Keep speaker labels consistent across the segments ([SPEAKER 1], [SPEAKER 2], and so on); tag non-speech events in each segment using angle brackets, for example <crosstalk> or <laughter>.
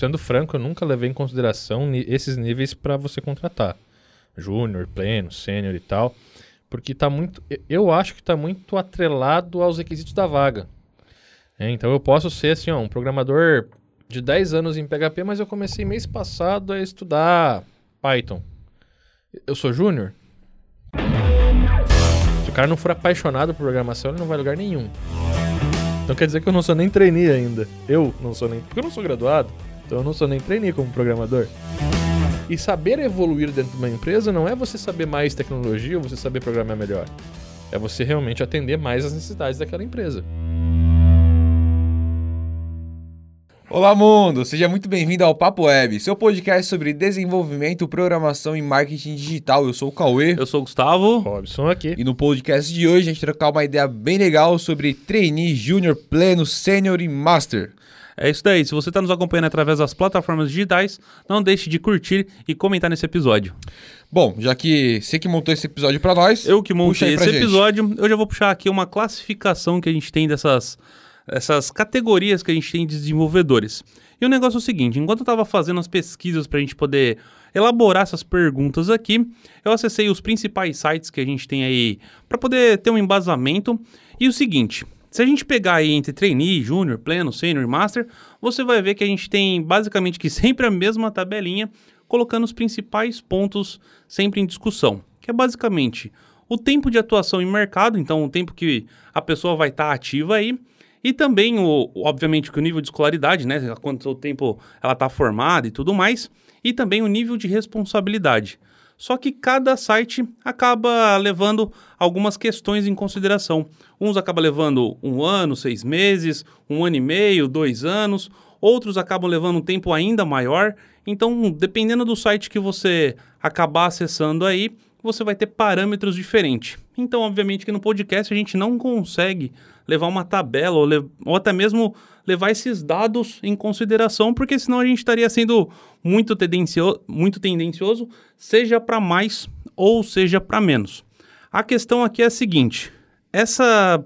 [SPEAKER 1] sendo franco, eu nunca levei em consideração esses níveis para você contratar. Júnior, pleno, sênior e tal. Porque tá muito. Eu acho que está muito atrelado aos requisitos da vaga. É, então eu posso ser assim, ó, um programador de 10 anos em PHP, mas eu comecei mês passado a estudar Python. Eu sou júnior? Se o cara não for apaixonado por programação, ele não vai a lugar nenhum. Então quer dizer que eu não sou nem trainee ainda. Eu não sou nem. Porque eu não sou graduado. Então eu não sou nem trainee como programador. E saber evoluir dentro de uma empresa não é você saber mais tecnologia ou você saber programar melhor. É você realmente atender mais as necessidades daquela empresa.
[SPEAKER 2] Olá, mundo! Seja muito bem-vindo ao Papo Web, seu podcast sobre desenvolvimento, programação e marketing digital. Eu sou o Cauê.
[SPEAKER 3] Eu sou o Gustavo.
[SPEAKER 1] Robson aqui.
[SPEAKER 2] E no podcast de hoje a gente trocar uma ideia bem legal sobre trainee, júnior, pleno, sênior e master.
[SPEAKER 3] É isso daí. Se você está nos acompanhando através das plataformas digitais, não deixe de curtir e comentar nesse episódio.
[SPEAKER 2] Bom, já que você que montou esse episódio para nós,
[SPEAKER 3] eu que montei esse episódio, eu já vou puxar aqui uma classificação que a gente tem dessas essas categorias que a gente tem de desenvolvedores. E o negócio é o seguinte: enquanto eu estava fazendo as pesquisas para a gente poder elaborar essas perguntas aqui, eu acessei os principais sites que a gente tem aí para poder ter um embasamento. E o seguinte: se a gente pegar aí entre trainee, júnior, pleno, sênior e master, você vai ver que a gente tem basicamente que <laughs> sempre a mesma tabelinha, colocando os principais pontos sempre em discussão, que é basicamente o tempo de atuação em mercado, então o tempo que a pessoa vai estar tá ativa aí, e também, o, obviamente, que o nível de escolaridade, né? Quanto tempo ela está formada e tudo mais. E também o nível de responsabilidade. Só que cada site acaba levando algumas questões em consideração. Uns acabam levando um ano, seis meses, um ano e meio, dois anos. Outros acabam levando um tempo ainda maior. Então, dependendo do site que você acabar acessando aí, você vai ter parâmetros diferentes. Então, obviamente que no podcast a gente não consegue levar uma tabela ou, ou até mesmo levar esses dados em consideração, porque senão a gente estaria sendo muito, tendencio muito tendencioso, seja para mais ou seja para menos. A questão aqui é a seguinte: essa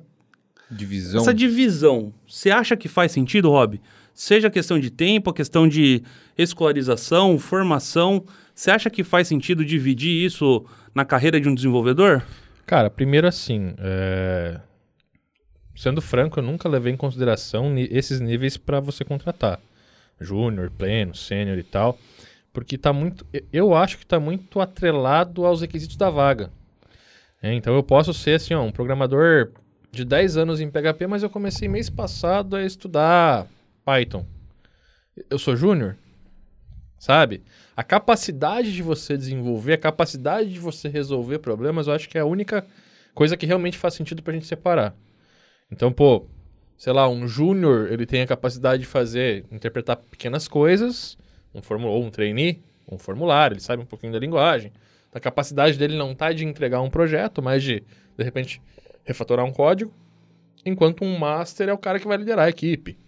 [SPEAKER 2] divisão,
[SPEAKER 3] essa divisão, você acha que faz sentido, Rob? Seja questão de tempo, a questão de escolarização, formação, você acha que faz sentido dividir isso na carreira de um desenvolvedor?
[SPEAKER 1] Cara, primeiro assim, é sendo franco, eu nunca levei em consideração esses níveis para você contratar. Júnior, pleno, sênior e tal. Porque tá muito. Eu acho que está muito atrelado aos requisitos da vaga. É, então eu posso ser assim, ó, um programador de 10 anos em PHP, mas eu comecei mês passado a estudar Python. Eu sou júnior? Sabe? A capacidade de você desenvolver, a capacidade de você resolver problemas, eu acho que é a única coisa que realmente faz sentido para a gente separar. Então, pô, sei lá, um júnior, ele tem a capacidade de fazer, interpretar pequenas coisas, um ou um trainee, um formulário, ele sabe um pouquinho da linguagem. A capacidade dele não tá de entregar um projeto, mas de, de repente, refatorar um código, enquanto um master é o cara que vai liderar a equipe.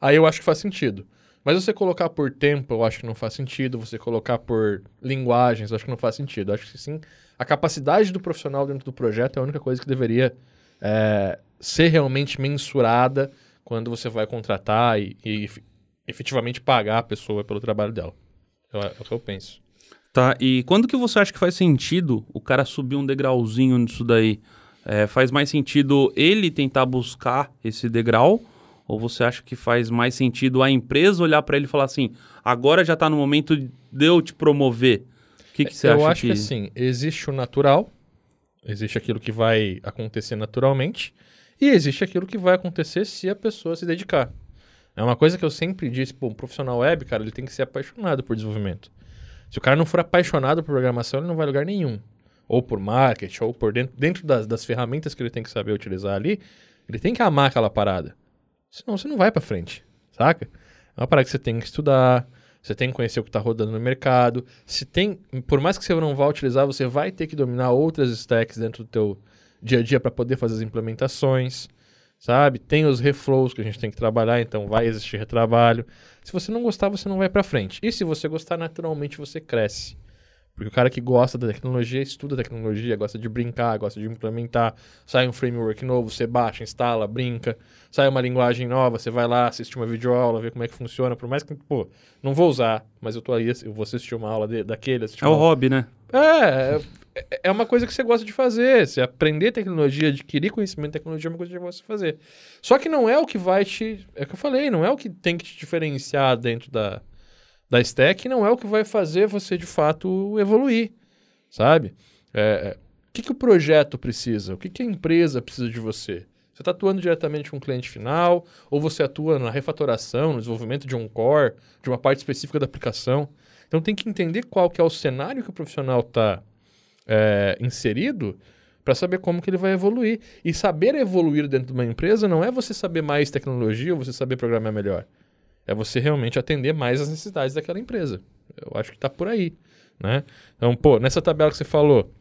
[SPEAKER 1] Aí eu acho que faz sentido. Mas você colocar por tempo, eu acho que não faz sentido. Você colocar por linguagens, eu acho que não faz sentido. Eu acho que sim, a capacidade do profissional dentro do projeto é a única coisa que deveria é, ser realmente mensurada quando você vai contratar e, e efetivamente pagar a pessoa pelo trabalho dela. É, é o que eu penso.
[SPEAKER 3] Tá, e quando que você acha que faz sentido o cara subir um degrauzinho nisso daí? É, faz mais sentido ele tentar buscar esse degrau? Ou você acha que faz mais sentido a empresa olhar para ele e falar assim, agora já está no momento de eu te promover? O que, que você
[SPEAKER 1] eu
[SPEAKER 3] acha?
[SPEAKER 1] Eu acho
[SPEAKER 3] que...
[SPEAKER 1] que assim, existe o natural, existe aquilo que vai acontecer naturalmente, e existe aquilo que vai acontecer se a pessoa se dedicar. É uma coisa que eu sempre disse, pô, um profissional web, cara, ele tem que ser apaixonado por desenvolvimento. Se o cara não for apaixonado por programação, ele não vai a lugar nenhum. Ou por marketing, ou por dentro, dentro das, das ferramentas que ele tem que saber utilizar ali, ele tem que amar aquela parada. Senão você não vai para frente, saca? É uma parada que você tem que estudar, você tem que conhecer o que está rodando no mercado. Se tem, por mais que você não vá utilizar, você vai ter que dominar outras stacks dentro do teu dia a dia para poder fazer as implementações, sabe? Tem os reflows que a gente tem que trabalhar, então vai existir retrabalho. Se você não gostar, você não vai para frente. E se você gostar, naturalmente você cresce. Porque o cara que gosta da tecnologia, estuda tecnologia, gosta de brincar, gosta de implementar. Sai um framework novo, você baixa, instala, brinca. Sai uma linguagem nova, você vai lá, assiste uma videoaula, vê como é que funciona. Por mais que, pô, não vou usar, mas eu tô aí, eu vou assistir uma aula de, daquele.
[SPEAKER 3] É o hobby, né?
[SPEAKER 1] É, é, é uma coisa que você gosta de fazer. Você aprender tecnologia, adquirir conhecimento de tecnologia é uma coisa que você gosta de fazer. Só que não é o que vai te. É o que eu falei, não é o que tem que te diferenciar dentro da, da stack, não é o que vai fazer você de fato evoluir, sabe? É, o que, que o projeto precisa? O que, que a empresa precisa de você? Você está atuando diretamente com o cliente final, ou você atua na refatoração, no desenvolvimento de um core, de uma parte específica da aplicação. Então tem que entender qual que é o cenário que o profissional está é, inserido para saber como que ele vai evoluir. E saber evoluir dentro de uma empresa não é você saber mais tecnologia ou você saber programar melhor. É você realmente atender mais as necessidades daquela empresa. Eu acho que está por aí, né? Então, pô, nessa tabela que você falou,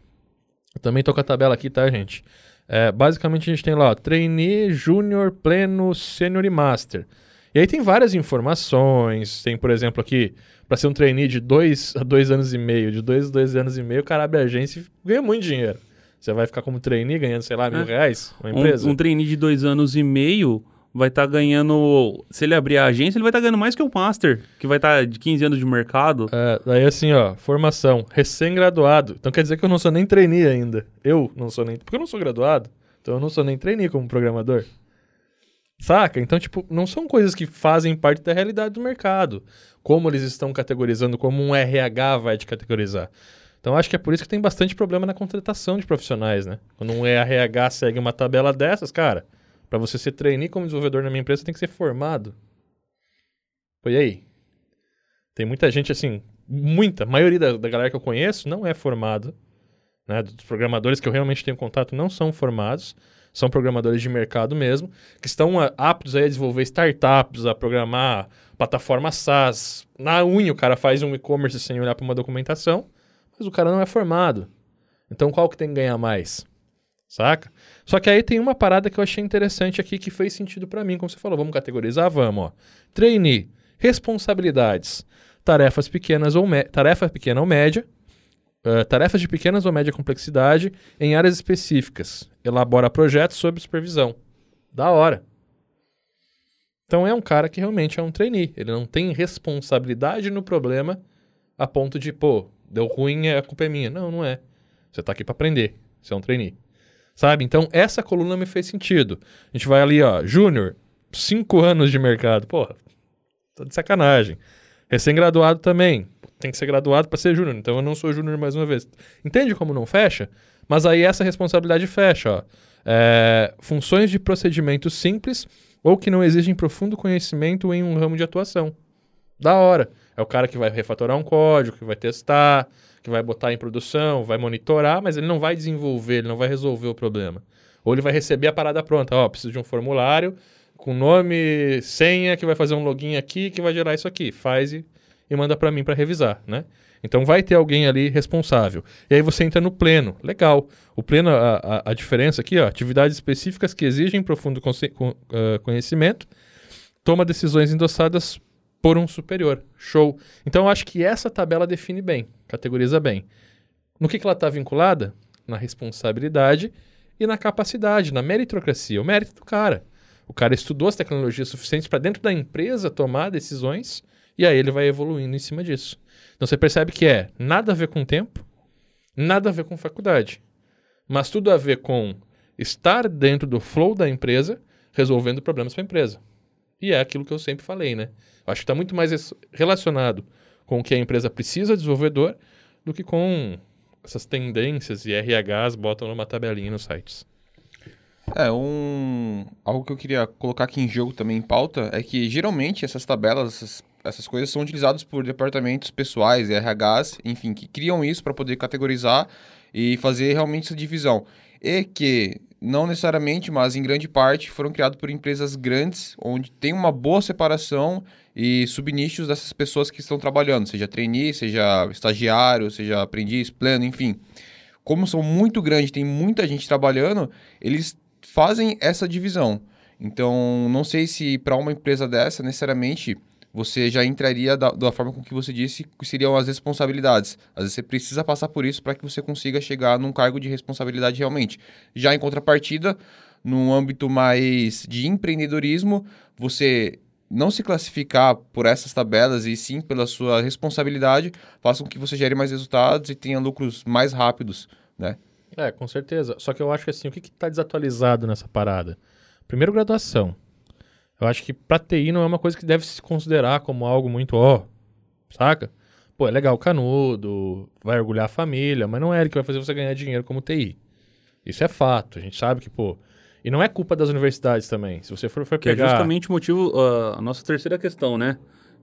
[SPEAKER 1] eu também tô com a tabela aqui, tá, gente? É, basicamente a gente tem lá, ó, trainee, júnior, pleno, sênior e master. E aí tem várias informações, tem, por exemplo, aqui, para ser um trainee de dois a dois anos e meio, de dois a dois anos e meio, o cara abre a agência e ganha muito dinheiro. Você vai ficar como trainee ganhando, sei lá, mil é. reais, uma empresa?
[SPEAKER 3] Um, um trainee de dois anos e meio vai estar tá ganhando. Se ele abrir a agência, ele vai estar tá ganhando mais que o Master, que vai estar tá de 15 anos de mercado.
[SPEAKER 1] É, daí assim, ó, formação, recém-graduado. Então quer dizer que eu não sou nem trainee ainda. Eu não sou nem. Porque eu não sou graduado. Então eu não sou nem trainee como programador. Saca? Então, tipo, não são coisas que fazem parte da realidade do mercado. Como eles estão categorizando, como um RH vai te categorizar. Então, acho que é por isso que tem bastante problema na contratação de profissionais, né? Quando um RH segue uma tabela dessas, cara, para você ser trainee como desenvolvedor na minha empresa, tem que ser formado. Foi aí. Tem muita gente assim, muita, maioria da, da galera que eu conheço não é formado. Né? Dos programadores que eu realmente tenho contato não são formados. São programadores de mercado mesmo, que estão aptos a desenvolver startups, a programar plataformas SaaS. Na unha o cara faz um e-commerce sem olhar para uma documentação, mas o cara não é formado. Então qual que tem que ganhar mais? Saca? Só que aí tem uma parada que eu achei interessante aqui que fez sentido para mim, como você falou, vamos categorizar, vamos, ó. Trainee, responsabilidades, tarefas pequenas ou tarefa pequena ou média, uh, tarefas de pequenas ou média complexidade em áreas específicas. Elabora projetos sob supervisão. Da hora. Então é um cara que realmente é um trainee. Ele não tem responsabilidade no problema a ponto de, pô, deu ruim, a culpa é minha. Não, não é. Você tá aqui para aprender. Você é um trainee. Sabe? Então, essa coluna me fez sentido. A gente vai ali, ó, Júnior, cinco anos de mercado. Porra, tô de sacanagem. Recém-graduado também. Tem que ser graduado para ser júnior. Então, eu não sou júnior mais uma vez. Entende como não fecha? Mas aí essa responsabilidade fecha, ó. É, funções de procedimento simples ou que não exigem profundo conhecimento em um ramo de atuação. Da hora. É o cara que vai refatorar um código, que vai testar, que vai botar em produção, vai monitorar, mas ele não vai desenvolver, ele não vai resolver o problema. Ou ele vai receber a parada pronta, ó, preciso de um formulário com nome, senha, que vai fazer um login aqui, que vai gerar isso aqui. Faz e, e manda para mim para revisar, né? Então vai ter alguém ali responsável. E aí você entra no pleno. Legal. O pleno, a, a, a diferença aqui, ó, atividades específicas que exigem profundo ah, conhecimento, toma decisões endossadas por um superior. Show. Então eu acho que essa tabela define bem, categoriza bem. No que, que ela está vinculada? Na responsabilidade e na capacidade, na meritocracia, o mérito do cara. O cara estudou as tecnologias suficientes para dentro da empresa tomar decisões e aí ele vai evoluindo em cima disso. Então você percebe que é nada a ver com tempo, nada a ver com faculdade, mas tudo a ver com estar dentro do flow da empresa, resolvendo problemas para a empresa. E é aquilo que eu sempre falei, né? Acho que está muito mais relacionado com o que a empresa precisa de desenvolvedor do que com essas tendências e RHs botam numa tabelinha nos sites.
[SPEAKER 2] É, um... algo que eu queria colocar aqui em jogo também em pauta é que geralmente essas tabelas, essas, essas coisas são utilizadas por departamentos pessoais, RHs, enfim, que criam isso para poder categorizar e fazer realmente essa divisão. E que não necessariamente, mas em grande parte, foram criados por empresas grandes, onde tem uma boa separação e subnichos dessas pessoas que estão trabalhando, seja trainee, seja estagiário, seja aprendiz, pleno, enfim. Como são muito grandes, tem muita gente trabalhando, eles fazem essa divisão. Então, não sei se para uma empresa dessa, necessariamente, você já entraria da, da forma com que você disse que seriam as responsabilidades. Às vezes você precisa passar por isso para que você consiga chegar num cargo de responsabilidade realmente. Já em contrapartida, num âmbito mais de empreendedorismo, você não se classificar por essas tabelas e sim pela sua responsabilidade, faça com que você gere mais resultados e tenha lucros mais rápidos, né?
[SPEAKER 1] É, com certeza. Só que eu acho que assim, o que está desatualizado nessa parada? Primeiro, graduação. Eu acho que para TI não é uma coisa que deve se considerar como algo muito, ó, saca? Pô, é legal canudo, vai orgulhar a família, mas não é ele que vai fazer você ganhar dinheiro como TI. Isso é fato. A gente sabe que, pô, e não é culpa das universidades também. Se você for, for
[SPEAKER 3] que é
[SPEAKER 1] pegar...
[SPEAKER 3] é justamente o motivo, uh, a nossa terceira questão, né?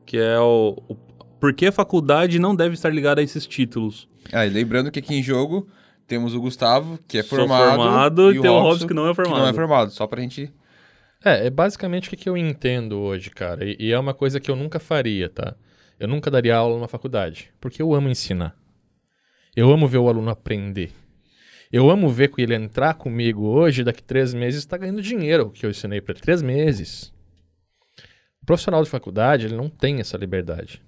[SPEAKER 3] Que é o, o por que a faculdade não deve estar ligada a esses títulos.
[SPEAKER 2] Ah, e lembrando que aqui em jogo temos o Gustavo, que é formado,
[SPEAKER 3] formado e, e tem o Robson, que não é formado. Que
[SPEAKER 2] não é formado, só pra gente...
[SPEAKER 1] É, é basicamente o que eu entendo hoje, cara. E, e é uma coisa que eu nunca faria, tá? Eu nunca daria aula numa faculdade, porque eu amo ensinar. Eu amo ver o aluno aprender. Eu amo ver que ele entrar comigo hoje, daqui três meses, está ganhando dinheiro que eu ensinei para ele. Três meses. O profissional de faculdade, ele não tem essa liberdade.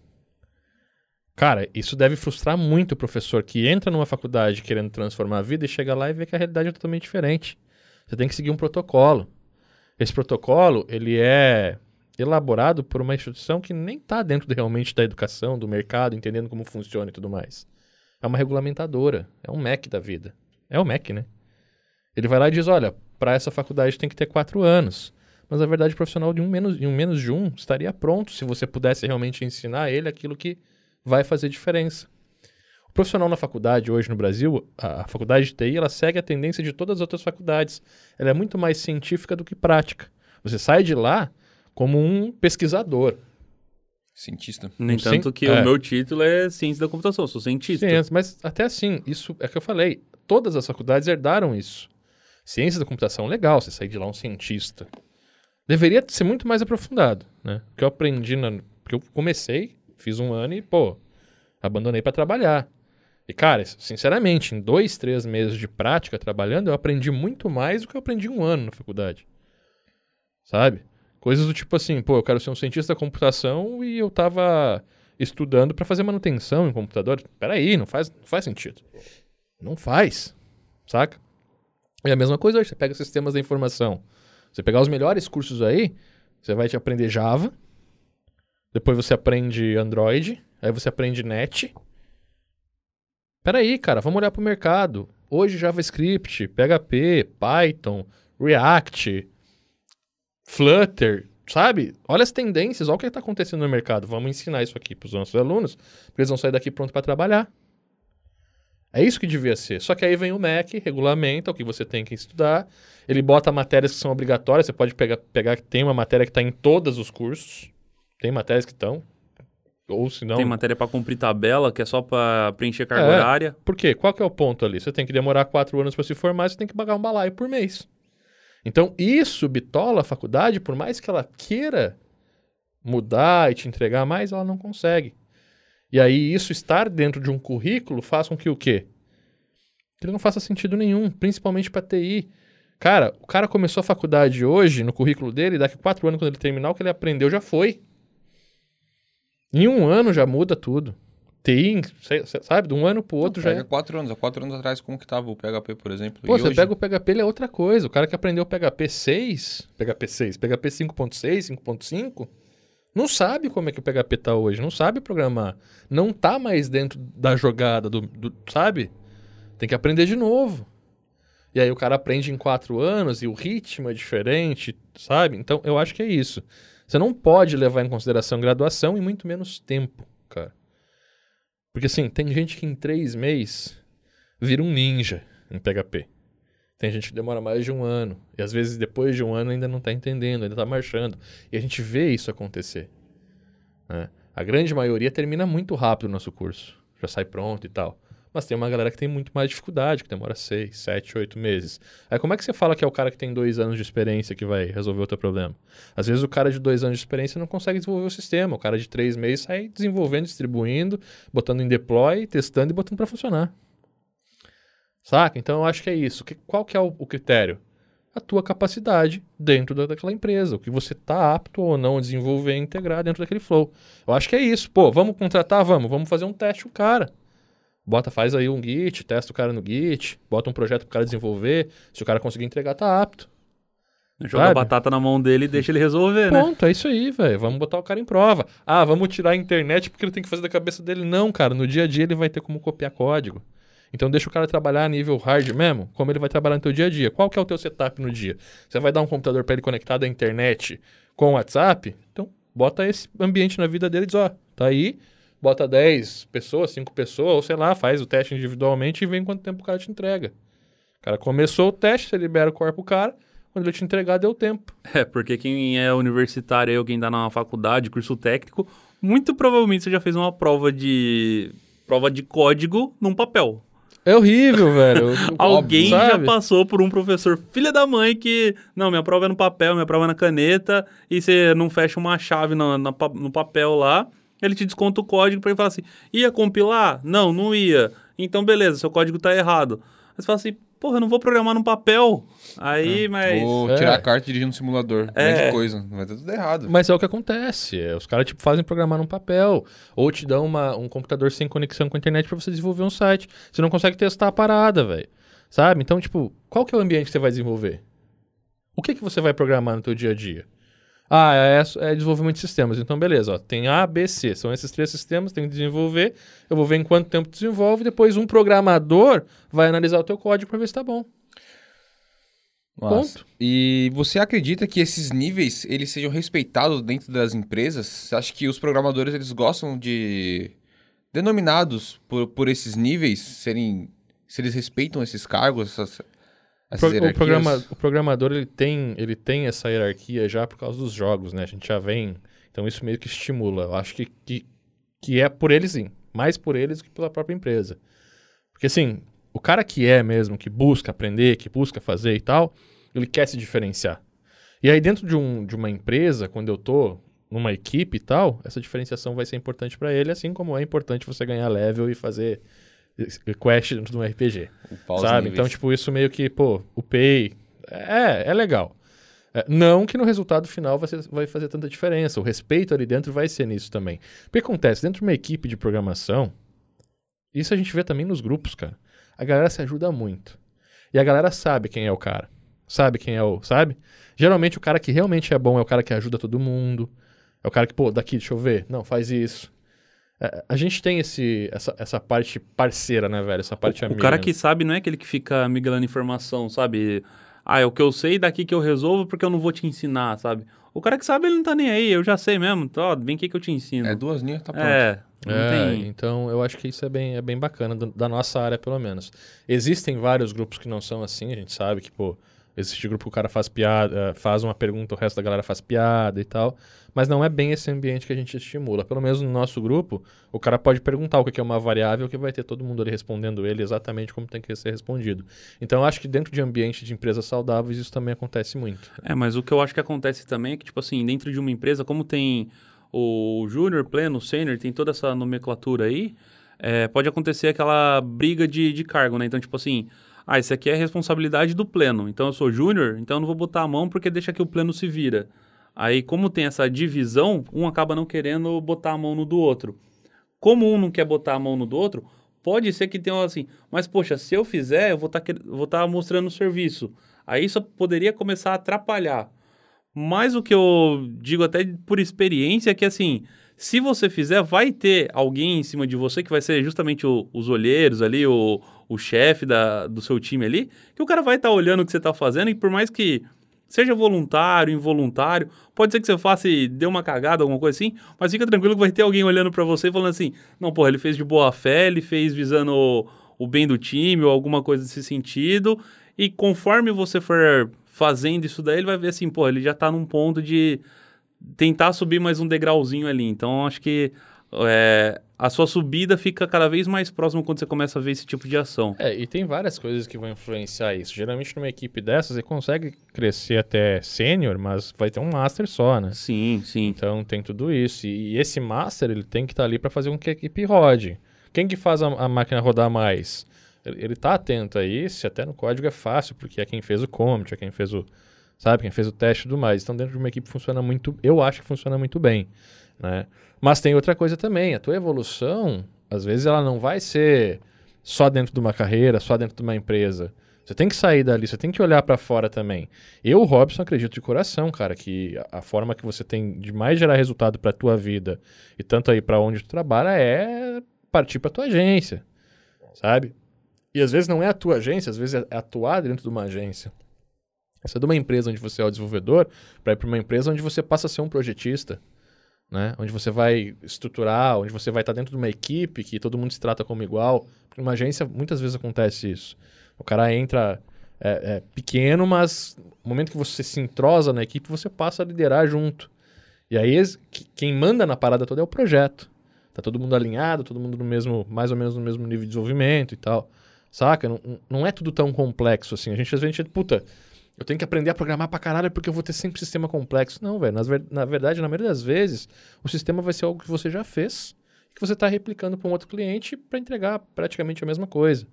[SPEAKER 1] Cara, isso deve frustrar muito o professor que entra numa faculdade querendo transformar a vida e chega lá e vê que a realidade é totalmente diferente. Você tem que seguir um protocolo. Esse protocolo, ele é elaborado por uma instituição que nem está dentro de, realmente da educação, do mercado, entendendo como funciona e tudo mais. É uma regulamentadora, é um MEC da vida. É o MEC, né? Ele vai lá e diz: olha, para essa faculdade tem que ter quatro anos. Mas a verdade, profissional de um menos, em um menos de um estaria pronto se você pudesse realmente ensinar ele aquilo que vai fazer diferença. O profissional na faculdade hoje no Brasil, a, faculdade de TI, ela segue a tendência de todas as outras faculdades. Ela é muito mais científica do que prática. Você sai de lá como um pesquisador.
[SPEAKER 2] Cientista.
[SPEAKER 3] Nem um tanto que é. o meu título é Ciência da Computação, sou cientista.
[SPEAKER 1] Ciência, mas até assim, isso é que eu falei todas as faculdades herdaram isso. Ciência da computação, legal, você sair de lá um cientista. Deveria ser muito mais aprofundado, né? O que eu aprendi, na... porque eu comecei, fiz um ano e, pô, abandonei para trabalhar. E, cara, sinceramente, em dois, três meses de prática trabalhando, eu aprendi muito mais do que eu aprendi um ano na faculdade. Sabe? Coisas do tipo assim, pô, eu quero ser um cientista da computação e eu tava estudando para fazer manutenção em computador. Peraí, não faz, não faz sentido. Não faz, saca? É a mesma coisa hoje, você pega sistemas da informação. Você pegar os melhores cursos aí, você vai te aprender Java, depois você aprende Android, aí você aprende Net. Peraí, cara, vamos olhar para o mercado. Hoje JavaScript, PHP, Python, React, Flutter, sabe? Olha as tendências, olha o que está acontecendo no mercado. Vamos ensinar isso aqui para os nossos alunos, porque eles vão sair daqui pronto para trabalhar. É isso que devia ser. Só que aí vem o MEC, regulamenta o que você tem que estudar. Ele bota matérias que são obrigatórias. Você pode pegar, pegar tem uma matéria que está em todos os cursos. Tem matérias que estão. Ou se não.
[SPEAKER 3] Tem matéria para cumprir tabela, que é só para preencher carga é, horária.
[SPEAKER 1] Por quê? Qual que é o ponto ali? Você tem que demorar quatro anos para se formar, você tem que pagar um balaio por mês. Então, isso bitola a faculdade, por mais que ela queira mudar e te entregar mais, ela não consegue. E aí isso estar dentro de um currículo faz com que o quê? Que ele não faça sentido nenhum, principalmente para TI. Cara, o cara começou a faculdade hoje, no currículo dele, daqui quatro anos, quando ele terminar, o que ele aprendeu já foi. Em um ano já muda tudo. TI, sabe, de um ano pro outro
[SPEAKER 2] não,
[SPEAKER 1] já. Pega
[SPEAKER 2] quatro anos. Há quatro anos atrás, como que tava o PHP, por exemplo?
[SPEAKER 1] Pô, você hoje... pega o PHP, ele é outra coisa. O cara que aprendeu o PHP 6, PHP 6, PHP 5.6, 5.5, não sabe como é que o PHP tá hoje, não sabe programar. Não tá mais dentro da jogada, do, do, sabe? Tem que aprender de novo. E aí o cara aprende em quatro anos e o ritmo é diferente, sabe? Então eu acho que é isso. Você não pode levar em consideração graduação e muito menos tempo, cara. Porque assim, tem gente que em três meses vira um ninja em PHP. Tem gente que demora mais de um ano. E às vezes depois de um ano ainda não está entendendo, ainda está marchando. E a gente vê isso acontecer. Né? A grande maioria termina muito rápido o nosso curso. Já sai pronto e tal. Mas tem uma galera que tem muito mais dificuldade, que demora seis, sete, oito meses. Aí como é que você fala que é o cara que tem dois anos de experiência que vai resolver o teu problema? Às vezes o cara de dois anos de experiência não consegue desenvolver o sistema. O cara de três meses sai desenvolvendo, distribuindo, botando em deploy, testando e botando para funcionar. Saca? Então eu acho que é isso. Que, qual que é o, o critério? a tua capacidade dentro da, daquela empresa, o que você está apto ou não a desenvolver e integrar dentro daquele flow. Eu acho que é isso. Pô, vamos contratar? Vamos. Vamos fazer um teste o cara. Bota, faz aí um Git, testa o cara no Git, bota um projeto pro cara desenvolver. Se o cara conseguir entregar, tá apto.
[SPEAKER 3] Joga
[SPEAKER 1] Sabe?
[SPEAKER 3] a batata na mão dele e deixa ele resolver, né?
[SPEAKER 1] Ponto, é isso aí, velho. Vamos botar o cara em prova. Ah, vamos tirar a internet porque ele tem que fazer da cabeça dele. Não, cara, no dia a dia ele vai ter como copiar código. Então deixa o cara trabalhar a nível hard mesmo, como ele vai trabalhar no teu dia a dia. Qual que é o teu setup no dia? Você vai dar um computador para ele conectado à internet com o WhatsApp? Então bota esse ambiente na vida dele e diz, ó, tá aí, bota 10 pessoas, 5 pessoas, ou sei lá, faz o teste individualmente e vê em quanto tempo o cara te entrega. O cara começou o teste, você libera o corpo pro cara, quando ele te entregar, deu tempo. <laughs>
[SPEAKER 3] É, porque quem é universitário aí, ou quem tá na faculdade, curso técnico, muito provavelmente você já fez uma prova de prova de código num papel.
[SPEAKER 1] É horrível, <laughs> velho. <laughs>
[SPEAKER 3] Alguém
[SPEAKER 1] Sabe?
[SPEAKER 3] já passou por um professor filha da mãe que, não, minha prova é no papel, minha prova é na caneta, e você não fecha uma chave pa- no papel lá, ele te desconta o código pra ele falar assim, ia compilar? Não, não ia. Então, beleza, seu código tá errado. Aí você fala assim, porra, eu não vou programar no papel. Aí, mas...
[SPEAKER 2] Ou
[SPEAKER 1] É.
[SPEAKER 2] tirar a carta e dirigir no simulador.
[SPEAKER 3] É.
[SPEAKER 2] Grande coisa. Vai dar tudo errado.
[SPEAKER 1] Mas é o que acontece. é, Os caras tipo, fazem programar num papel. Ou te dão uma- um computador sem conexão com a internet pra você desenvolver um site. Você não consegue testar a parada, velho. Sabe? Então, tipo, qual que é o ambiente que você vai desenvolver? O que, que você vai programar no teu dia a dia? Ah, é, é desenvolvimento de sistemas. Então, beleza. Ó, tem A, B, C. São esses três sistemas, tem que desenvolver. Eu vou ver em quanto tempo desenvolve. Depois, um programador vai analisar o teu código pra ver se tá bom.
[SPEAKER 2] Massa.
[SPEAKER 1] Ponto.
[SPEAKER 2] E você acredita que esses níveis eles sejam respeitados dentro das empresas? Você acha que os programadores eles gostam de denominados por, por esses níveis serem se eles respeitam esses cargos, essas
[SPEAKER 1] Pro- o, programa- o programador ele tem, ele tem essa hierarquia já por causa dos jogos, né? A gente já vem. Então isso meio que estimula. Eu acho que, que, que é por eles sim. Mais por eles do que pela própria empresa. Porque assim, o cara que é mesmo, que busca aprender, que busca fazer e tal, ele quer se diferenciar. E aí dentro de, um, de uma empresa, quando eu tô numa equipe e tal, essa diferenciação vai ser importante para ele, assim como é importante você ganhar level e fazer quest dentro de um RPG. Sabe?
[SPEAKER 2] níveis.
[SPEAKER 1] Então, tipo, isso meio que, pô, o pay é, é legal. É, não que no resultado final vai, ser- vai fazer tanta diferença. O respeito ali dentro vai ser nisso também. O que acontece? Dentro de uma equipe de programação, isso a gente vê também nos grupos, cara. A galera se ajuda muito. E a galera sabe quem é o cara. Sabe quem é o. Sabe? Geralmente o cara que realmente é bom é o cara que ajuda todo mundo. É o cara que, pô, daqui, deixa eu ver. Não, faz isso. É, a gente tem esse, essa, essa parte parceira, né, velho? Essa parte
[SPEAKER 3] O
[SPEAKER 1] amiga.
[SPEAKER 3] cara
[SPEAKER 1] né?
[SPEAKER 3] que sabe não é aquele que fica migrando informação, sabe? Ah, é o que eu sei daqui que eu resolvo porque eu não vou te ensinar, sabe? O cara que sabe, ele não tá nem aí, eu já sei mesmo. Então, ó, vem aqui que eu te ensino.
[SPEAKER 2] É duas linhas, tá pronto.
[SPEAKER 3] É, não
[SPEAKER 1] É,
[SPEAKER 3] tem...
[SPEAKER 1] então eu acho que isso é bem, é bem bacana, do- da nossa área pelo menos. Existem vários grupos que não são assim, a gente sabe que, pô, existe grupo que o cara faz piada, eh, faz uma pergunta, o resto da galera faz piada e tal, mas não é bem esse ambiente que a gente estimula. Pelo menos no nosso grupo, o cara pode perguntar o que é uma variável que vai ter todo mundo ali respondendo ele exatamente como tem que ser respondido. Então eu acho que dentro de ambiente de empresas saudáveis isso também acontece muito.
[SPEAKER 3] É, mas o que eu acho que acontece também é que, tipo assim, dentro de uma empresa, como tem o júnior, pleno, sênior, tem toda essa nomenclatura aí, é, pode acontecer aquela briga de, de cargo, né? Então, tipo assim, ah, isso aqui é responsabilidade do pleno. Então, eu sou júnior, então eu não vou botar a mão porque deixa que o pleno se vira. Aí, como tem essa divisão, um acaba não querendo botar a mão no do outro. Como um não quer botar a mão no do outro, pode ser que tenha assim, mas poxa, se eu fizer, eu vou estar mostrando o serviço. Aí isso poderia começar a atrapalhar. Mas o que eu digo até por experiência é que assim, se você fizer, vai ter alguém em cima de você que vai ser justamente o- os olheiros ali, o, o chefe do seu time ali, que o cara vai estar olhando o que você está fazendo e por mais que seja voluntário, involuntário, pode ser que você faça e dê uma cagada, alguma coisa assim, mas fica tranquilo que vai ter alguém olhando para você e falando assim, não, porra, ele fez de boa fé, ele fez visando o, o bem do time ou alguma coisa desse sentido, e conforme você for fazendo isso daí, ele vai ver assim, pô, ele já tá num ponto de tentar subir mais um degrauzinho ali. Então, acho que é, a sua subida fica cada vez mais próxima quando você começa a ver esse tipo de ação.
[SPEAKER 1] É, e tem várias coisas que vão influenciar isso. Geralmente numa equipe dessas você consegue crescer até sênior, mas vai ter um master só, né?
[SPEAKER 3] Sim, sim.
[SPEAKER 1] Então tem tudo isso. E, e esse master ele tem que estar ali para fazer com que a equipe rode. Quem que faz a, a máquina rodar mais? Ele, ele tá atento a isso, até no código é fácil, porque é quem fez o commit, é quem fez o, sabe, quem fez o teste e tudo mais. Então, dentro de uma equipe funciona muito, eu acho que funciona muito bem, né? Mas tem outra coisa também, a tua evolução, às vezes ela não vai ser só dentro de uma carreira, só dentro de uma empresa. Você tem que sair dali, você tem que olhar para fora também. Eu, Robson, acredito de coração, cara, que a, forma que você tem de mais gerar resultado para tua vida e tanto aí para onde tu trabalha é partir para tua agência, sabe? E às vezes não é a tua agência, às vezes é atuar dentro de uma agência. Você é de uma empresa onde você é o desenvolvedor para ir para uma empresa onde você passa a ser um projetista, né? Onde você vai estruturar, onde você vai estar dentro de uma equipe que todo mundo se trata como igual. Porque numa agência muitas vezes acontece isso. O cara entra é, é, pequeno, mas no momento que você se entrosa na equipe, você passa a liderar junto. E aí quem manda na parada toda é o projeto. Tá todo mundo alinhado, todo mundo no mesmo, mais ou menos no mesmo nível de desenvolvimento e tal. Saca? Não, não é tudo tão complexo assim. A gente às vezes, puta, eu tenho que aprender a programar pra caralho porque eu vou ter sempre sistema complexo. Não, velho. Na verdade, na maioria das vezes, o sistema vai ser algo que você já fez e que você está replicando para um outro cliente para entregar praticamente a mesma coisa.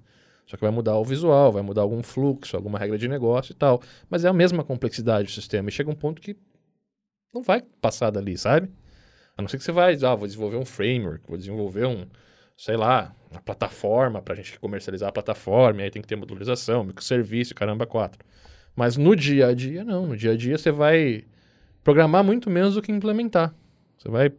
[SPEAKER 1] Só que vai mudar o visual, vai mudar algum fluxo, alguma regra de negócio e tal. Mas é a mesma complexidade do sistema. E chega um ponto que não vai passar dali, sabe? A não ser que você vai, ah, vou desenvolver um framework, vou desenvolver um, sei lá, uma plataforma para a gente comercializar a plataforma, aí tem que ter modularização, microserviço, caramba, quatro. Mas no dia a dia, não. No dia a dia você vai programar muito menos do que implementar. Você vai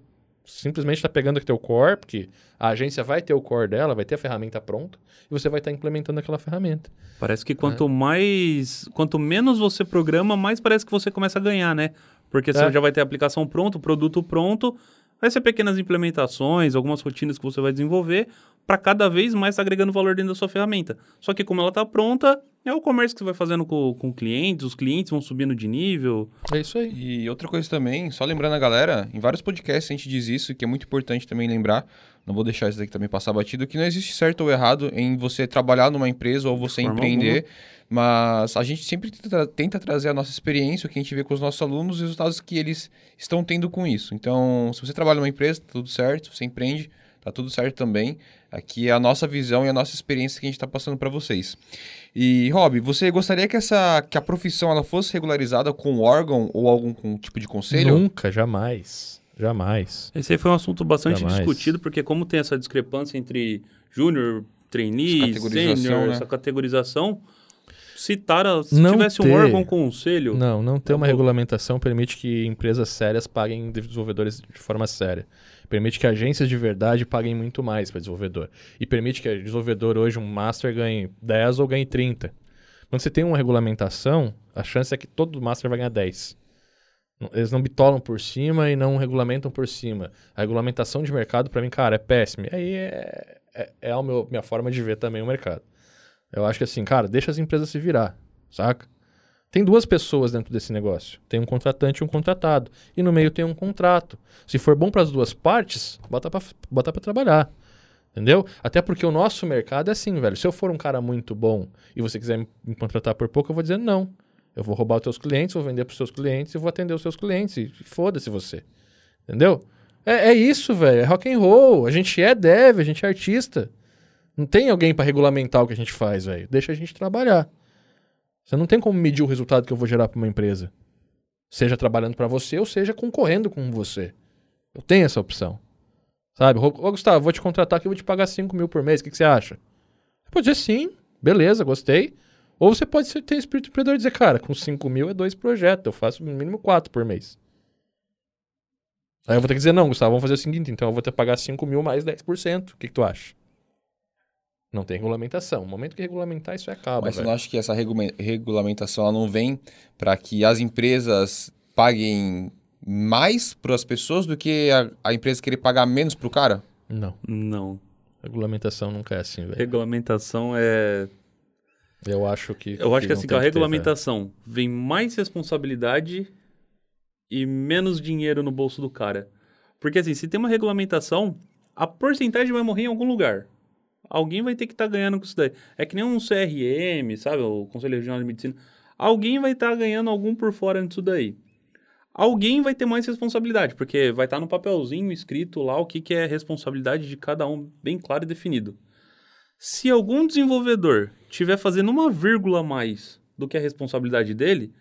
[SPEAKER 1] simplesmente está pegando o teu core, porque a agência vai ter o core dela, vai ter a ferramenta pronta, e você vai estar tá implementando aquela ferramenta.
[SPEAKER 3] Parece que quanto é. mais, quanto menos você programa, mais parece que você começa a ganhar, né? Porque é. você já vai ter a aplicação pronta, o produto pronto, vai ser pequenas implementações, algumas rotinas que você vai desenvolver, para cada vez mais tá agregando valor dentro da sua ferramenta. Só que como ela está pronta, é o comércio que você vai fazendo com, com clientes, os clientes vão subindo de nível.
[SPEAKER 2] É isso aí. E outra coisa também, só lembrando a galera, em vários podcasts a gente diz isso, que é muito importante também lembrar, não vou deixar isso daqui também passar batido, que não existe certo ou errado em você trabalhar numa empresa ou você empreender, alguma. mas a gente sempre tenta, tenta, trazer a nossa experiência, o que a gente vê com os nossos alunos, os resultados que eles estão tendo com isso. Então, se você trabalha numa empresa, tá tudo certo, se você empreende, tá tudo certo também. Aqui é a nossa visão e a nossa experiência que a gente está passando para vocês. E, Rob, você gostaria que, essa, que a profissão ela fosse regularizada com órgão ou algum com, tipo de conselho?
[SPEAKER 1] Nunca, jamais. Jamais.
[SPEAKER 3] Esse aí foi um assunto bastante jamais. discutido, porque como tem essa discrepância entre júnior, trainee, sênior, né? essa categorização, citar, se não tivesse ter, um órgão conselho...
[SPEAKER 1] Não, não ter uma regulamentação permite que empresas sérias paguem desenvolvedores de forma séria. Permite que agências de verdade paguem muito mais para desenvolvedor. E permite que o desenvolvedor hoje, um master, ganhe 10 ou ganhe 30. Quando você tem uma regulamentação, a chance é que todo master vai ganhar 10. Eles não bitolam por cima e não regulamentam por cima. A regulamentação de mercado, para mim, cara, é péssima. E aí é, é, é a minha forma de ver também o mercado. Eu acho que assim, cara, deixa as empresas se virar, saca? Tem duas pessoas dentro desse negócio. Tem um contratante e um contratado. E no meio tem um contrato. Se for bom para as duas partes, bota para trabalhar. Entendeu? Até porque o nosso mercado é assim, velho. Se eu for um cara muito bom e você quiser me contratar por pouco, eu vou dizer não. Eu vou roubar os teus clientes, vou vender para os seus clientes e vou atender os seus clientes. E foda-se você. Entendeu? É, é isso, velho. É rock and roll. A gente é dev, a gente é artista. Não tem alguém para regulamentar o que a gente faz, velho. Deixa a gente trabalhar. Você não tem como medir o resultado que eu vou gerar para uma empresa. Seja trabalhando para você ou seja concorrendo com você. Eu tenho essa opção. Sabe? Ô, Gustavo, vou te contratar aqui, eu vou te pagar 5 mil por mês. O que, que você acha? Você pode dizer sim, beleza, gostei. Ou você pode ter espírito empreendedor e dizer, cara, com 5 mil é dois projetos, eu faço no mínimo 4 por mês. Aí eu vou ter que dizer, não, Gustavo, vamos fazer o seguinte, então eu vou ter que pagar 5 mil mais 10%. O que, que tu acha? Não tem regulamentação. No momento que regulamentar, isso acaba.
[SPEAKER 2] Mas você não acha que essa regulamentação ela não vem para que as empresas paguem mais para as pessoas do que a, a empresa querer pagar menos para o cara?
[SPEAKER 1] Não.
[SPEAKER 3] Não.
[SPEAKER 1] Regulamentação nunca é assim, velho.
[SPEAKER 3] Regulamentação é.
[SPEAKER 1] Eu acho que.
[SPEAKER 3] Eu acho que, que assim, a regulamentação ter, vem mais responsabilidade e menos dinheiro no bolso do cara. Porque assim, se tem uma regulamentação, a porcentagem vai morrer em algum lugar. Alguém vai ter que estar tá ganhando com isso daí. É que nem um CRM, sabe? O Conselho Regional de Medicina. Alguém vai estar tá ganhando algum por fora disso daí. Alguém vai ter mais responsabilidade, porque vai estar tá no papelzinho escrito lá o que, que é responsabilidade de cada um, bem claro e definido. Se algum desenvolvedor tiver fazendo uma vírgula a mais do que a responsabilidade dele,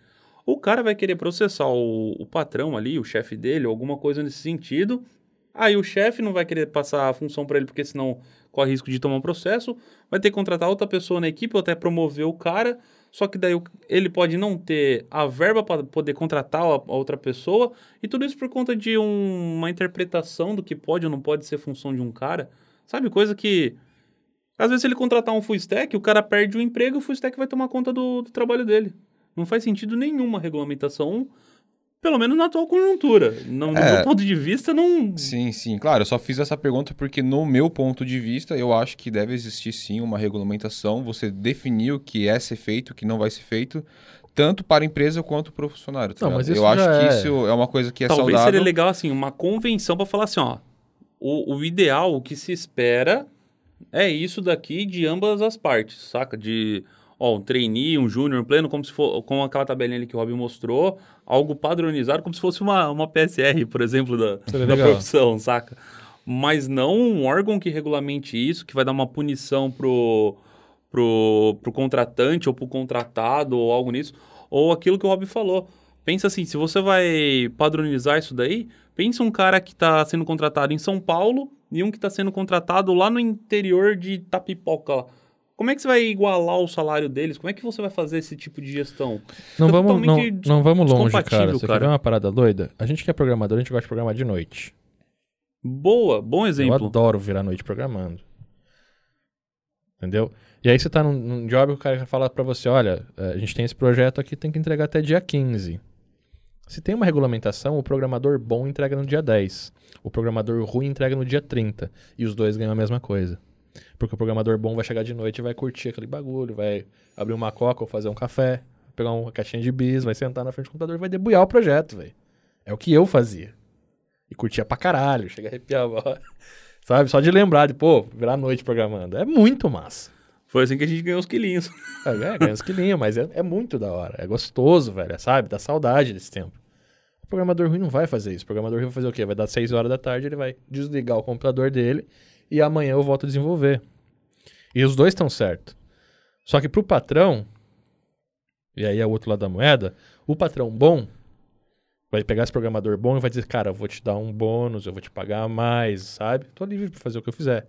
[SPEAKER 3] o cara vai querer processar o, o patrão ali, o chefe dele, alguma coisa nesse sentido. Aí o chefe não vai querer passar a função para ele, porque senão corre risco de tomar um processo. Vai ter que contratar outra pessoa na equipe ou até promover o cara. Só que daí ele pode não ter a verba para poder contratar a, outra pessoa. E tudo isso por conta de um, uma interpretação do que pode ou não pode ser função de um cara. Sabe? Coisa que. Às vezes, se ele contratar um full stack, o cara perde o emprego e o full stack vai tomar conta do, do trabalho dele. Não faz sentido nenhuma regulamentação pelo menos na atual conjuntura. No, é, meu ponto de vista, não.
[SPEAKER 2] Sim, sim. Claro, eu só fiz essa pergunta porque, no meu ponto de vista, eu acho que deve existir sim uma regulamentação. Você definir o que é ser feito, o que não vai ser feito, tanto para a empresa quanto para o funcionário. Tá não, mas eu acho é... que isso é uma coisa que é
[SPEAKER 3] Talvez
[SPEAKER 2] saudável.
[SPEAKER 3] seria legal, assim, uma convenção para falar assim: ó, o, o ideal, o que se espera é isso daqui de ambas as partes, saca? De ó, um trainee, um júnior, um pleno, como se for, com aquela tabelinha ali que o Rob mostrou, algo padronizado, como se fosse uma, uma PSR, por exemplo, da, da profissão, saca? Mas não um órgão que regulamente isso, que vai dar uma punição pro, pro, pro contratante ou pro contratado ou algo nisso, ou aquilo que o Rob falou. Pensa assim, se você vai padronizar isso daí, pensa um cara que está sendo contratado em São Paulo e um que está sendo contratado lá no interior de Tapipoca, como é que você vai igualar o salário deles? Como é que você vai fazer esse tipo de gestão?
[SPEAKER 1] Não vamos, não, não vamos longe, cara. Você cara. quer ver uma parada doida? A gente que é programador, a gente gosta de programar de noite.
[SPEAKER 3] Boa, bom exemplo.
[SPEAKER 1] Eu adoro virar noite programando. Entendeu? E aí você tá num, num job que o cara fala para você, olha, é, a gente tem esse projeto aqui, tem que entregar até dia 15. Se tem uma regulamentação, o programador bom entrega no dia 10. O programador ruim entrega no dia 30. E os dois ganham a mesma coisa. Porque o programador bom vai chegar de noite e vai curtir aquele bagulho, vai abrir uma coca ou fazer um café, pegar uma caixinha de bis, vai sentar na frente do computador e vai debulhar o projeto, velho. É o que eu fazia. E curtia pra caralho, chega a arrepiar, <laughs> sabe? Só de lembrar de, pô, virar noite programando. É muito massa.
[SPEAKER 3] Foi assim que a gente ganhou os quilinhos.
[SPEAKER 1] É, é ganhou os quilinhos, mas é, é muito da hora. É gostoso, velho, sabe? Dá saudade desse tempo. O programador ruim não vai fazer isso. O programador ruim vai fazer o quê? Vai dar 6 horas da tarde, ele vai desligar o computador dele e amanhã eu volto a desenvolver. E os dois estão certos. Só que para o patrão, e aí é o outro lado da moeda, o patrão bom vai pegar esse programador bom e vai dizer, cara, eu vou te dar um bônus, eu vou te pagar mais, sabe? Tô livre para fazer o que eu fizer.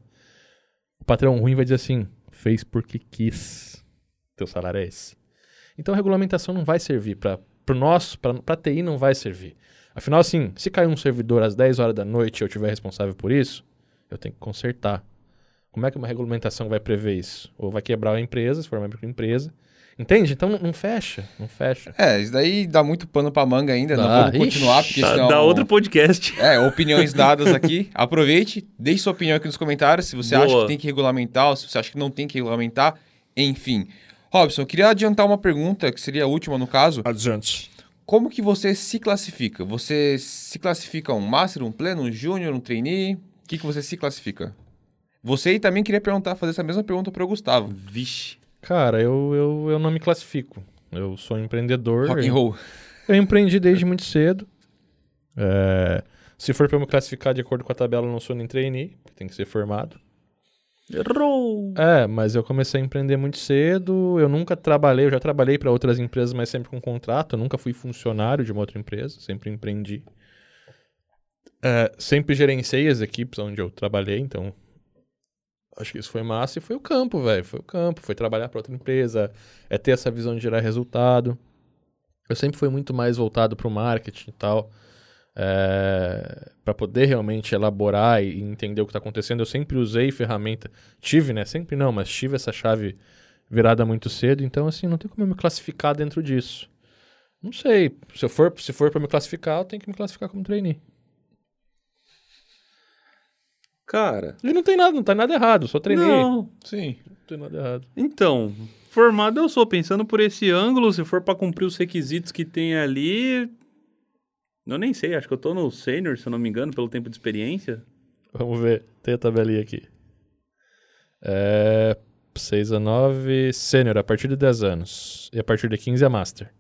[SPEAKER 1] O patrão ruim vai dizer assim, fez porque quis. Teu salário é esse. Então a regulamentação não vai servir para o nosso, para TI não vai servir. Afinal, assim, se cair um servidor às 10 horas da noite e eu tiver responsável por isso, eu tenho que consertar. Como é que uma regulamentação vai prever isso? Ou vai quebrar a empresa, se for uma microempresa. Entende? Então não, fecha, não fecha.
[SPEAKER 2] É, isso daí dá muito pano pra manga ainda. Dá. Não vamos continuar, porque
[SPEAKER 3] senão... Dá outro podcast. <laughs>
[SPEAKER 2] É, opiniões dadas aqui. <laughs> Aproveite, deixe sua opinião aqui nos comentários, se você Boa. acha que tem que regulamentar, ou se você acha que não tem que regulamentar, enfim. Robson, eu queria adiantar uma pergunta, que seria a última no caso.
[SPEAKER 1] Adiante.
[SPEAKER 2] Como que você se classifica? Você se classifica um Master, um Pleno, um Júnior, um Trainee? Que, que você se classifica? Você também queria perguntar, fazer essa mesma pergunta para o Gustavo.
[SPEAKER 3] Vixe.
[SPEAKER 1] Cara, eu, eu, eu não me classifico. Eu sou empreendedor.
[SPEAKER 2] Rock and roll.
[SPEAKER 1] Eu empreendi desde muito cedo. É, se for para me classificar de acordo com a tabela, eu não sou nem trainee, tem que ser formado.
[SPEAKER 3] Errou!
[SPEAKER 1] É, mas eu comecei a empreender muito cedo. Eu nunca trabalhei, eu já trabalhei para outras empresas, mas sempre com contrato. Eu nunca fui funcionário de uma outra empresa, sempre empreendi. É, sempre gerenciei as equipes onde eu trabalhei, então acho que isso foi massa e foi o campo, velho. Foi o campo, foi trabalhar para outra empresa, é ter essa visão de gerar resultado. Eu sempre fui muito mais voltado para o marketing e tal, é, para poder realmente elaborar e entender o que está acontecendo. Eu sempre usei ferramenta, tive, né? Sempre não, mas tive essa chave virada muito cedo, então assim não tem como eu me classificar dentro disso. Não sei, se eu for, se for para me classificar, eu tenho que me classificar como trainee.
[SPEAKER 3] Cara.
[SPEAKER 1] E não tem nada, não tá nada errado, só treinei.
[SPEAKER 3] Não.
[SPEAKER 1] Sim, não tem nada errado.
[SPEAKER 3] Então, formado eu sou, pensando por esse ângulo, se for para cumprir os requisitos que tem ali. Eu nem sei, acho que eu tô no sênior, se eu não me engano, pelo tempo de experiência.
[SPEAKER 1] Vamos ver, tem a tabelinha aqui. É. 6 a 9, sênior, a partir de 10 anos. E a partir de 15 é master.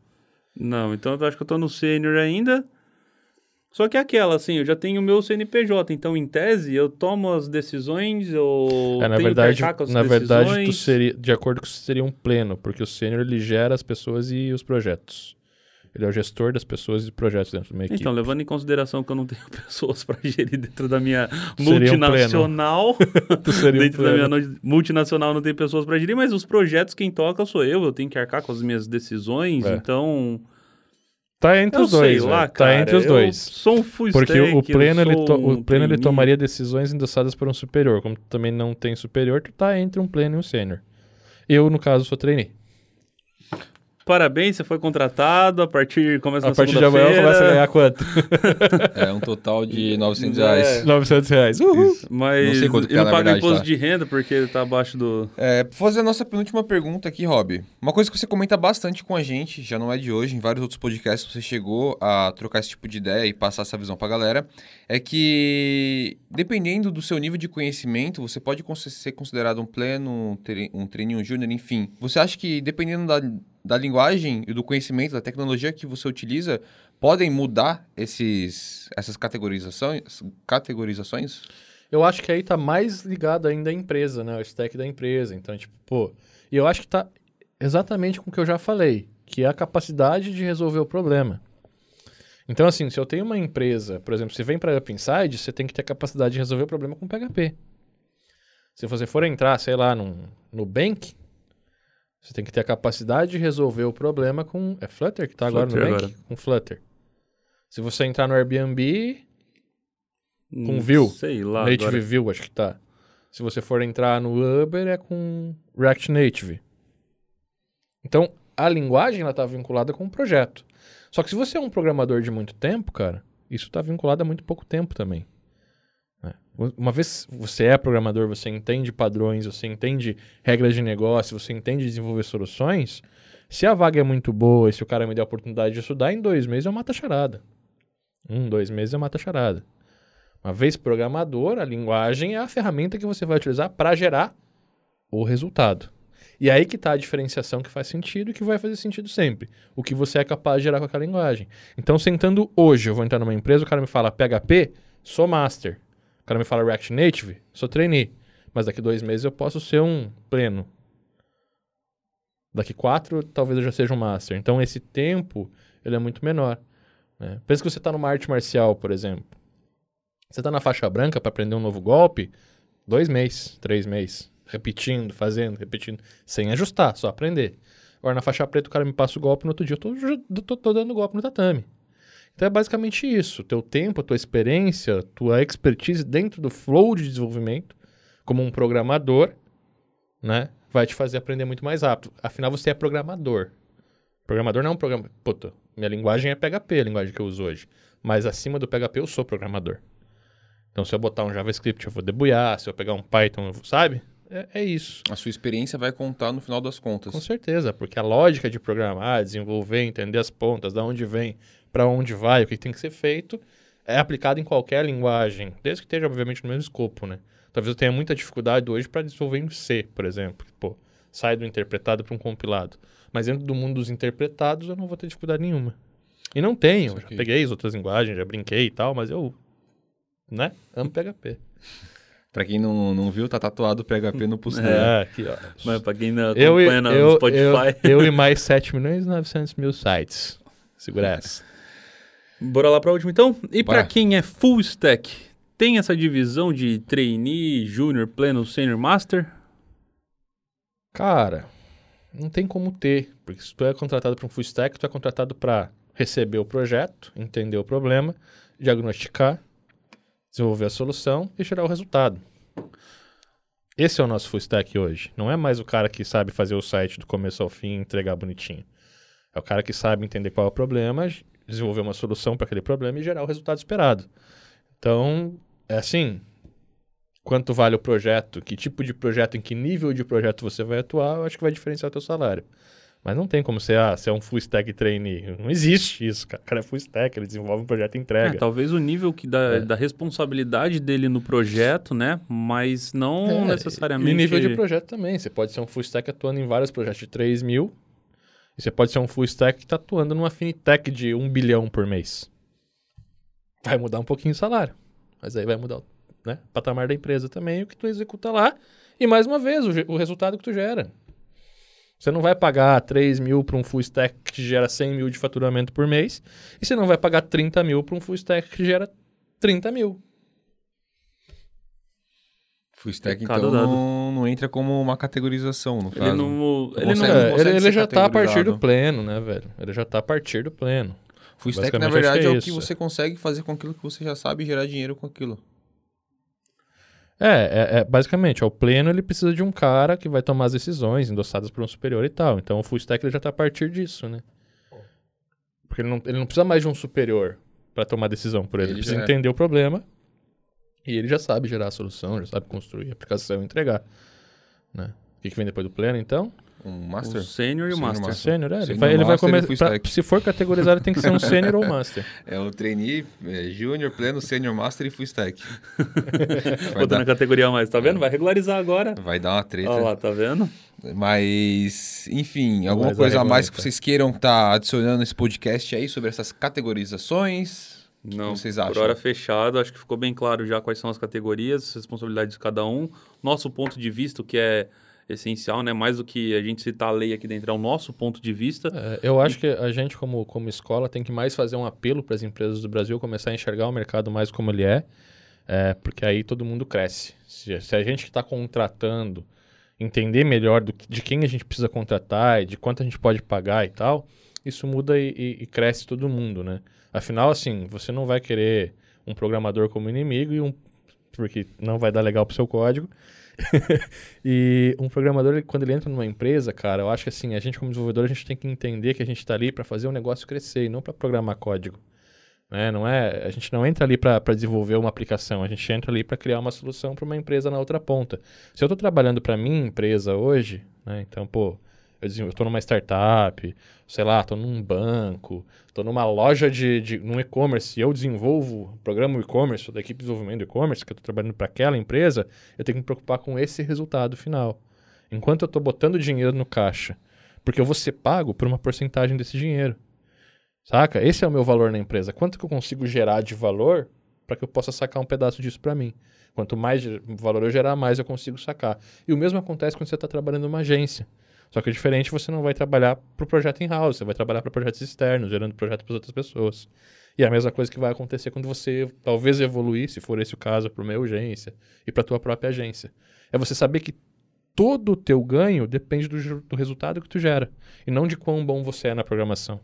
[SPEAKER 3] Não, então eu acho que eu tô no sênior ainda. Só que é aquela, assim, eu já tenho o meu CNPJ, então em tese eu tomo as decisões, eu
[SPEAKER 1] É, na
[SPEAKER 3] tenho
[SPEAKER 1] verdade,
[SPEAKER 3] que arcar com as
[SPEAKER 1] na verdade tu
[SPEAKER 3] decisões.
[SPEAKER 1] seria, de acordo com isso, seria um pleno, porque o sênior ele gera as pessoas e os projetos. Ele é o gestor das pessoas e projetos dentro de uma equipe.
[SPEAKER 3] Então, levando em consideração que eu não tenho <laughs> pessoas para gerir dentro da minha
[SPEAKER 1] Seria um
[SPEAKER 3] multinacional, <laughs>
[SPEAKER 1] Tu seria um
[SPEAKER 3] dentro da minha multinacional não tem pessoas para gerir, mas os projetos quem toca sou eu, eu tenho que arcar com as minhas decisões,
[SPEAKER 1] É.
[SPEAKER 3] então
[SPEAKER 1] Tá entre
[SPEAKER 3] eu
[SPEAKER 1] os dois,
[SPEAKER 3] lá, cara,
[SPEAKER 1] Tá entre os dois.
[SPEAKER 3] sou um full
[SPEAKER 1] Porque
[SPEAKER 3] stack,
[SPEAKER 1] o pleno, ele, to-
[SPEAKER 3] um
[SPEAKER 1] o pleno ele tomaria decisões endossadas por um superior. Como tu também não tem superior, tu tá entre um pleno e um sênior. Eu, no caso, sou trainee.
[SPEAKER 3] Parabéns, você foi contratado, a partir começa
[SPEAKER 1] A
[SPEAKER 3] na
[SPEAKER 1] partir de amanhã começa a ganhar quanto? <laughs>
[SPEAKER 2] É um total de 900
[SPEAKER 3] É.
[SPEAKER 2] reais.
[SPEAKER 1] 900 reais. Uhul.
[SPEAKER 3] Mas
[SPEAKER 2] Não sei quanto que
[SPEAKER 3] ele
[SPEAKER 2] é,
[SPEAKER 3] não
[SPEAKER 2] na
[SPEAKER 3] paga
[SPEAKER 2] verdade,
[SPEAKER 3] imposto
[SPEAKER 2] tá?
[SPEAKER 3] de renda porque ele tá abaixo do.
[SPEAKER 2] É, fazer a nossa penúltima pergunta aqui, Rob. Uma coisa que você comenta bastante com a gente, já não é de hoje, em vários outros podcasts você chegou a trocar esse tipo de ideia e passar essa visão pra galera, é que dependendo do seu nível de conhecimento, você pode ser considerado um pleno, um, tre- trainee, um júnior, enfim. Você acha que dependendo da, da linguagem e do conhecimento, da tecnologia que você utiliza, podem mudar esses, essas categorizações? categorizações?
[SPEAKER 1] Eu acho que aí tá mais ligado ainda à empresa, né? O stack da empresa. Então, tipo, pô. E eu acho que tá exatamente com o que eu já falei, que é a capacidade de resolver o problema. Então, assim, se eu tenho uma empresa, por exemplo, você vem para Up Inside, você tem que ter a capacidade de resolver o problema com PHP. Se você for entrar, sei lá, num, no Bank, você tem que ter a capacidade de resolver o problema com. É Flutter que tá agora no
[SPEAKER 3] Flutter
[SPEAKER 1] Bank?
[SPEAKER 3] agora.
[SPEAKER 1] Com Flutter. Se você entrar no Airbnb, Com
[SPEAKER 3] Hum,
[SPEAKER 1] Vue.
[SPEAKER 3] Sei lá.
[SPEAKER 1] Native
[SPEAKER 3] agora.
[SPEAKER 1] View, acho que tá. Se você for entrar no Uber, é com React Native. Então, a linguagem ela tá vinculada com o projeto. Só que se você é um programador de muito tempo, cara, isso tá vinculado a muito pouco tempo também. Né? Uma vez você é programador, você entende padrões, você entende regras de negócio, você entende desenvolver soluções. Se a vaga é muito boa e se o cara me der a oportunidade de estudar, em dois meses eu mato a charada. Um, dois meses eu mato a charada. Uma vez programador, a linguagem é a ferramenta que você vai utilizar para gerar o resultado. E aí que está a diferenciação que faz sentido e que vai fazer sentido sempre. O que você é capaz de gerar com aquela linguagem. Então, sentando hoje, eu vou entrar numa empresa, o cara me fala PHP, sou master. Cara me fala React Native, sou trainee. Mas daqui dois meses eu posso ser um pleno. Daqui quatro, talvez eu já seja um master. Então, esse tempo, ele é muito menor. né? Pensa que você está numa arte marcial, por exemplo. Você tá na faixa branca para aprender um novo golpe, dois meses, três meses, repetindo, fazendo, repetindo, sem ajustar, só aprender. Agora na faixa preta o cara me passa o golpe, no outro dia eu tô, tô, tô dando golpe no tatame. Então é basicamente isso, teu tempo, tua experiência, tua expertise dentro do flow de desenvolvimento, como um programador, né, vai te fazer aprender muito mais rápido. Afinal você é programador. Programador não é um programa... Puta, minha linguagem é PHP, a linguagem que eu uso hoje. Mas acima do PHP eu sou programador. Então, se eu botar um JavaScript, eu vou debulhar. Se eu pegar um Python, eu vou- sabe? É, é isso.
[SPEAKER 2] A sua experiência vai contar no final das contas.
[SPEAKER 1] Com certeza, porque a lógica de programar, desenvolver, entender as pontas, da onde vem, para onde vai, o que tem que ser feito, é aplicado em qualquer linguagem, desde que esteja, obviamente, no mesmo escopo, né? Talvez eu tenha muita dificuldade hoje para desenvolver em C, por exemplo. Pô, sai do interpretado para um compilado. Mas dentro do mundo dos interpretados, eu não vou ter dificuldade nenhuma. E não tenho. Já peguei as outras linguagens, já brinquei e tal, mas eu, né, amo PHP. <laughs>
[SPEAKER 2] Pra quem não, não viu, tá tatuado o PHP no pulso dele.
[SPEAKER 1] É, aqui, ó.
[SPEAKER 3] Mas pra quem não
[SPEAKER 1] Eu,
[SPEAKER 3] acompanha no
[SPEAKER 1] eu,
[SPEAKER 3] Spotify.
[SPEAKER 1] eu, eu e mais 7 milhões e 900 mil sites. Segura essa.
[SPEAKER 3] Bora lá pra última então? E pra quem é full stack, tem essa divisão de trainee, junior, pleno, senior, master?
[SPEAKER 1] Cara, não tem como ter. Porque se tu é contratado para um full stack, tu é contratado para receber o projeto, entender o problema, diagnosticar, desenvolver a solução e gerar o resultado. Esse é o nosso full stack hoje. Não é mais o cara que sabe fazer o site do começo ao fim e entregar bonitinho. É o cara que sabe entender qual é o problema, desenvolver uma solução para aquele problema e gerar o resultado esperado. Então, é assim, quanto vale o projeto, que tipo de projeto, em que nível de projeto você vai atuar, eu acho que vai diferenciar o teu salário. Mas não tem como ser, ah, ser um full stack trainee. Não existe isso, cara. O cara é full stack, ele desenvolve um projeto e
[SPEAKER 3] É,
[SPEAKER 1] entrega.
[SPEAKER 3] talvez o nível que da,
[SPEAKER 1] É.
[SPEAKER 3] da responsabilidade dele no projeto, né? Mas não
[SPEAKER 1] É,
[SPEAKER 3] necessariamente.
[SPEAKER 1] E nível de projeto também. Você pode ser um full stack atuando em vários projetos de 3 mil. E você pode ser um full stack que está atuando numa fintech de 1 bilhão por mês. vai mudar um pouquinho o salário. Mas aí vai mudar o né, patamar da empresa também, o que tu executa lá. E mais uma vez, o, o resultado que tu gera. Você não vai pagar 3 mil para um full stack que gera 100 mil de faturamento por mês. E você não vai pagar 30 mil para um full stack que gera 30 mil.
[SPEAKER 2] Full stack, então, não, não, entra como uma categorização, no
[SPEAKER 3] ele
[SPEAKER 2] caso.
[SPEAKER 3] Não,
[SPEAKER 1] ele, não, é, ele, ele já está a partir do pleno, né, velho? Ele já está a partir do pleno.
[SPEAKER 2] Full stack, na verdade, é, é, o que você consegue fazer com aquilo que você já sabe e gerar dinheiro com aquilo.
[SPEAKER 1] É, é, é, basicamente, o pleno ele precisa de um cara que vai tomar as decisões endossadas por um superior e tal. Então o full stack ele já está a partir disso, né? Porque ele não, ele não precisa mais de um superior para tomar decisão por ele. Ele, ele precisa entender o problema e ele já sabe gerar a solução, já sabe construir a aplicação e entregar. Né? O que, que vem depois do pleno, então?
[SPEAKER 2] Um master?
[SPEAKER 3] O sênior e o master.
[SPEAKER 1] Sênior, é. Ele vai, ele vai começar. Se for categorizado, ele tem que ser um sênior ou master. <laughs>
[SPEAKER 2] É o trainee, é, júnior, pleno, sênior, master e full stack. <laughs>
[SPEAKER 3] Botando dar... na categoria mais, tá vendo? Vai regularizar agora.
[SPEAKER 2] Vai dar uma treta.
[SPEAKER 3] Olha lá, tá vendo?
[SPEAKER 2] Mas, enfim, alguma coisa a mais que vocês queiram estar tá adicionando nesse podcast aí sobre essas categorizações?
[SPEAKER 3] Não, vocês acham? por hora fechado, acho que ficou bem claro já quais são as categorias, as responsabilidades de cada um. Nosso ponto de vista, que é essencial, né? Mais do que a gente citar a lei aqui dentro, é o nosso ponto de vista.
[SPEAKER 1] É, eu acho que a gente, como, como escola, tem que mais fazer um apelo para as empresas do Brasil começar a enxergar o mercado mais como ele é, é porque aí todo mundo cresce. Se, se a gente que está contratando entender melhor do, de quem a gente precisa contratar e de quanto a gente pode pagar e tal, isso muda e, e, e cresce todo mundo, né? Afinal, assim, você não vai querer um programador como inimigo e um porque não vai dar legal pro seu código. <laughs> e um programador, quando ele entra numa empresa, cara, eu acho que assim, a gente como desenvolvedor, a gente tem que entender que a gente está ali para fazer o negócio crescer e não para programar código. Né? Não é, a gente não entra ali para desenvolver uma aplicação, a gente entra ali para criar uma solução para uma empresa na outra ponta. Se eu estou trabalhando para minha empresa hoje, né? então, pô, eu estou numa startup, sei lá, estou num banco, estou numa loja de, de num e-commerce, e eu desenvolvo, programa e-commerce, da equipe de desenvolvimento do e-commerce, que eu estou trabalhando para aquela empresa, eu tenho que me preocupar com esse resultado final. Enquanto eu estou botando dinheiro no caixa, porque eu vou ser pago por uma porcentagem desse dinheiro. Saca? Esse é o meu valor na empresa. Quanto que eu consigo gerar de valor para que eu possa sacar um pedaço disso para mim? Quanto mais valor eu gerar, mais eu consigo sacar. E o mesmo acontece quando você está trabalhando numa agência. Só que é diferente, você não vai trabalhar para o projeto in-house, você vai trabalhar para projetos externos, gerando projeto para outras pessoas. E é a mesma coisa que vai acontecer quando você talvez evoluir, se for esse o caso, para uma urgência e para a tua própria agência. É você saber que todo o teu ganho depende do, do resultado que tu gera e não de quão bom você é na programação.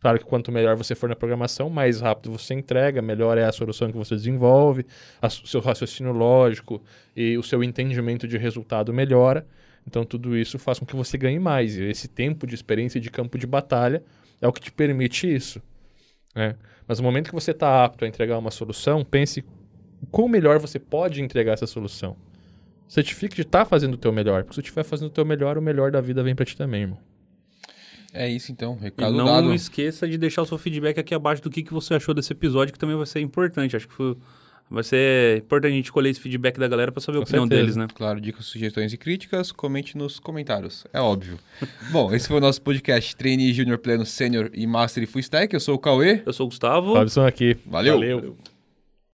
[SPEAKER 1] Claro que quanto melhor você for na programação, mais rápido você entrega, melhor é a solução que você desenvolve, o seu raciocínio lógico e o seu entendimento de resultado melhora. Então, tudo isso faz com que você ganhe mais. E esse tempo de experiência de campo de batalha é o que te permite isso. Né? Mas no momento que você está apto a entregar uma solução, pense quão melhor você pode entregar essa solução. Certifique de estar tá fazendo o teu melhor. Porque se você estiver fazendo o teu melhor, o melhor da vida vem para ti também, irmão.
[SPEAKER 2] É isso então, recado
[SPEAKER 3] e não
[SPEAKER 2] dado.
[SPEAKER 3] esqueça de deixar o seu feedback aqui abaixo do que, que você achou desse episódio, que também vai ser importante. Acho que foi Vai ser importante a gente colher esse feedback da galera para saber Com a opinião certeza. deles, né?
[SPEAKER 2] Claro, dicas, sugestões e críticas, comente nos comentários. É óbvio. <laughs> Bom, esse foi o nosso podcast Trainee Junior Pleno Sênior e Master e Full Stack. Eu sou o Cauê.
[SPEAKER 3] Eu sou o Gustavo.
[SPEAKER 1] Fabson aqui.
[SPEAKER 2] Valeu. Valeu.